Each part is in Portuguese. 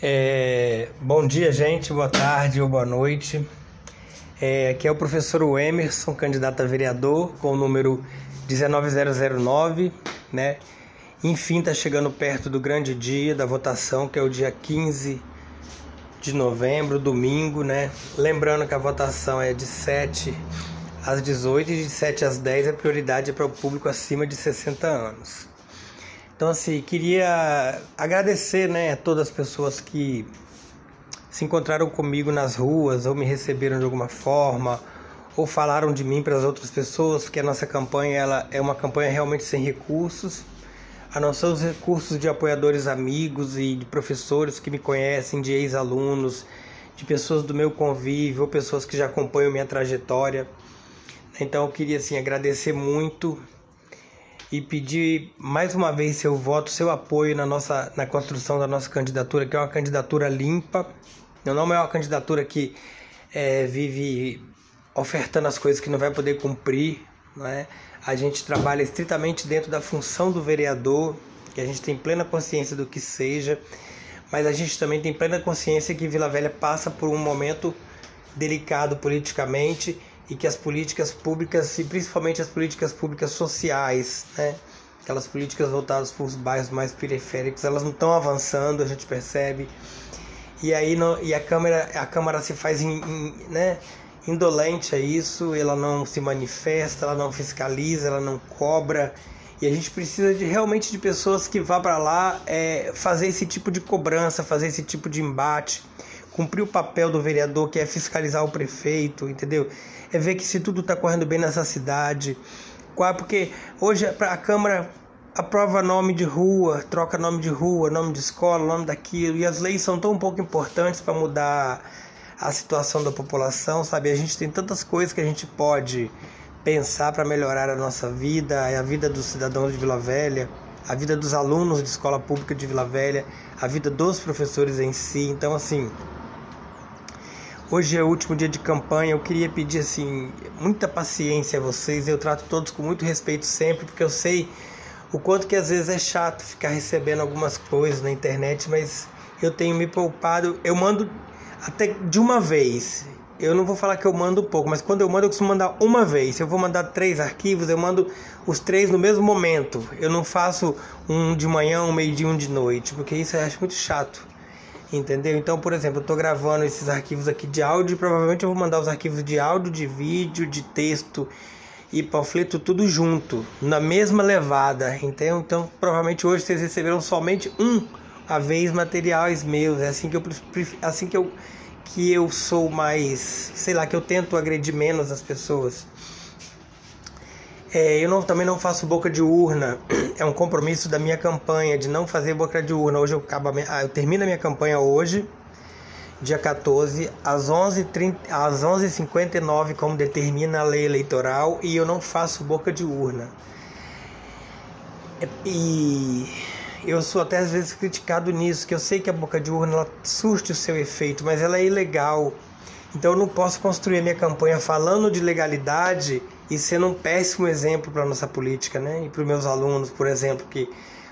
É, bom dia, gente, boa tarde ou boa noite. É, aqui é o professor Emerson, candidato a vereador, com o número 19009, né? Enfim, está chegando perto do grande dia da votação, que é o dia 15 de novembro, domingo, né? Lembrando que a votação é de 7 às 18 e de 7 às 10 a prioridade é para o público acima de 60 anos. Então, assim, queria agradecer né, a todas as pessoas que se encontraram comigo nas ruas ou me receberam de alguma forma ou falaram de mim para as outras pessoas, porque a nossa campanha ela é uma campanha realmente sem recursos, a não ser os recursos de apoiadores amigos e de professores que me conhecem, de ex-alunos, de pessoas do meu convívio ou pessoas que já acompanham minha trajetória. Então eu queria assim agradecer muito e pedir mais uma vez seu voto, seu apoio na nossa na construção da nossa candidatura, que é uma candidatura limpa. Não é uma candidatura que é, vive ofertando as coisas que não vai poder cumprir. Né? A gente trabalha estritamente dentro da função do vereador, que a gente tem plena consciência do que seja, mas a gente também tem plena consciência que Vila Velha passa por um momento delicado politicamente e que as políticas públicas, e principalmente as políticas públicas sociais, né? aquelas políticas voltadas para os bairros mais periféricos, elas não estão avançando, a gente percebe. E aí e a Câmara, a Câmara se faz in, in, né, indolente a isso, ela não se manifesta, ela não fiscaliza, ela não cobra. E a gente precisa de realmente de pessoas que vá para lá é, fazer esse tipo de cobrança, fazer esse tipo de embate cumprir o papel do vereador, que é fiscalizar o prefeito, entendeu? É ver que se tudo está correndo bem nessa cidade. Porque hoje a Câmara aprova nome de rua, troca nome de rua, nome de escola, nome daquilo, e as leis são tão pouco importantes para mudar a situação da população, sabe? A gente tem tantas coisas que a gente pode pensar para melhorar a nossa vida, a vida dos cidadãos de Vila Velha, a vida dos alunos de escola pública de Vila Velha, a vida dos professores em si. Então, assim, Hoje é o último dia de campanha. Eu queria pedir assim muita paciência a vocês. Eu trato todos com muito respeito sempre, porque eu sei o quanto que às vezes é chato ficar recebendo algumas coisas na internet, mas eu tenho me poupado. Eu mando até de uma vez. Eu não vou falar que eu mando pouco, mas quando eu mando, eu costumo mandar uma vez. Se eu vou mandar três arquivos, eu mando os três no mesmo momento. Eu não faço um de manhã, um meio-dia, um de noite, porque isso eu acho muito chato entendeu? Então, por exemplo, eu estou gravando esses arquivos aqui de áudio e provavelmente eu vou mandar os arquivos de áudio, de vídeo, de texto e panfleto tudo junto, na mesma levada, entendeu? Então, provavelmente hoje vocês receberam somente um a vez materiais meus, é assim que eu assim que eu que eu sou mais, sei lá, que eu tento agredir menos as pessoas. É, eu não, também não faço boca de urna. É um compromisso da minha campanha de não fazer boca de urna. Hoje eu, acabo, ah, eu termino a minha campanha hoje, dia 14, às 11h59, às 11 como determina a lei eleitoral, e eu não faço boca de urna. E eu sou até às vezes criticado nisso, que eu sei que a boca de urna surte o seu efeito, mas ela é ilegal. Então eu não posso construir a minha campanha falando de legalidade e sendo um péssimo exemplo para a nossa política, né? E para os meus alunos, por exemplo, que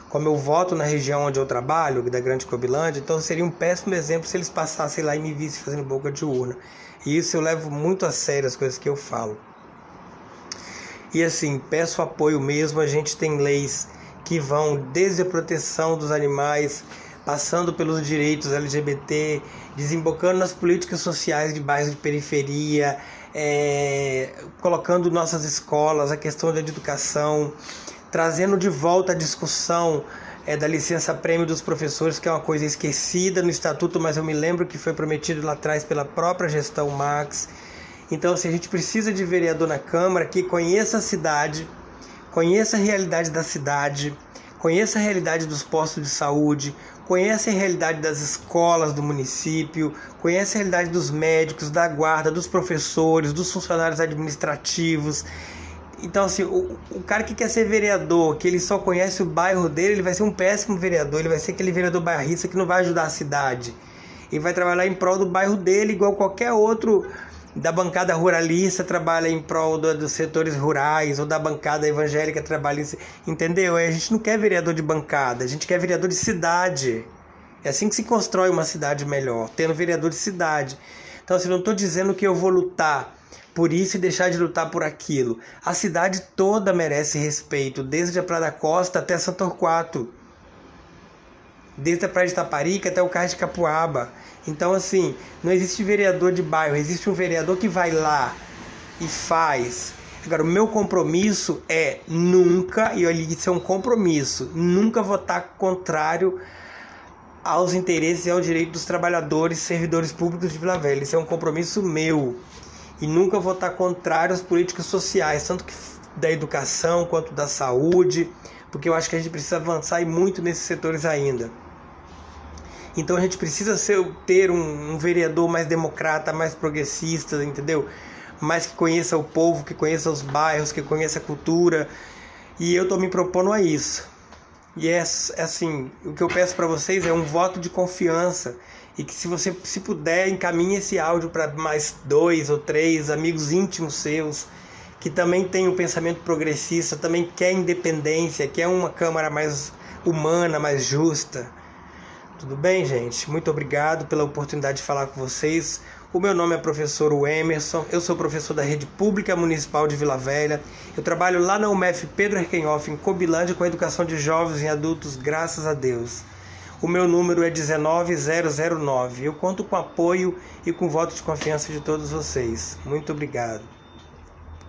como eu voto na região onde eu trabalho, da Grande Cobilândia, então seria um péssimo exemplo se eles passassem lá e me vissem fazendo boca de urna. E isso eu levo muito a sério as coisas que eu falo. E assim, peço apoio mesmo, a gente tem leis que vão desde a proteção dos animais, passando pelos direitos LGBT, desembocando nas políticas sociais de bairros de periferia, é, colocando nossas escolas, a questão da educação, trazendo de volta a discussão é, da licença prêmio dos professores, que é uma coisa esquecida no estatuto, mas eu me lembro que foi prometido lá atrás pela própria gestão Max. Então, se a gente precisa de vereador na Câmara que conheça a cidade, conheça a realidade da cidade, conheça a realidade dos postos de saúde, conhece a realidade das escolas do município, conhece a realidade dos médicos, da guarda, dos professores, dos funcionários administrativos. Então, assim, o, o cara que quer ser vereador, que ele só conhece o bairro dele, ele vai ser um péssimo vereador, ele vai ser aquele vereador bairrista que não vai ajudar a cidade. Ele vai trabalhar em prol do bairro dele, igual qualquer outro da bancada ruralista trabalha em prol do, dos setores rurais, ou da bancada evangélica trabalha, entendeu? A gente não quer vereador de bancada, a gente quer vereador de cidade. É assim que se constrói uma cidade melhor, tendo vereador de cidade. Então, assim, não estou dizendo que eu vou lutar por isso e deixar de lutar por aquilo. A cidade toda merece respeito, desde a Praia da Costa até São Torquato. Desde a Praia de Taparica até o Cais de Capuaba. Então, assim, não existe vereador de bairro, existe um vereador que vai lá e faz. Agora, o meu compromisso é nunca, e olha, isso é um compromisso, nunca votar contrário aos interesses e ao direito dos trabalhadores servidores públicos de Vila Velha. Isso é um compromisso meu e nunca votar contrário às políticas sociais, tanto da educação quanto da saúde, porque eu acho que a gente precisa avançar e muito nesses setores ainda. Então a gente precisa ser, ter um, um vereador mais democrata, mais progressista, entendeu? Mais que conheça o povo, que conheça os bairros, que conheça a cultura. E eu estou me propondo a isso. E é, é assim, o que eu peço para vocês é um voto de confiança e que se você se puder encaminhe esse áudio para mais dois ou três amigos íntimos seus que também tem um pensamento progressista, também quer independência, quer uma câmara mais humana, mais justa. Tudo bem, gente? Muito obrigado pela oportunidade de falar com vocês. O meu nome é professor Emerson, eu sou professor da Rede Pública Municipal de Vila Velha. Eu trabalho lá na UMF Pedro Erkenhoff, em Cobilândia, com a educação de jovens e adultos, graças a Deus. O meu número é 19009. Eu conto com apoio e com voto de confiança de todos vocês. Muito obrigado.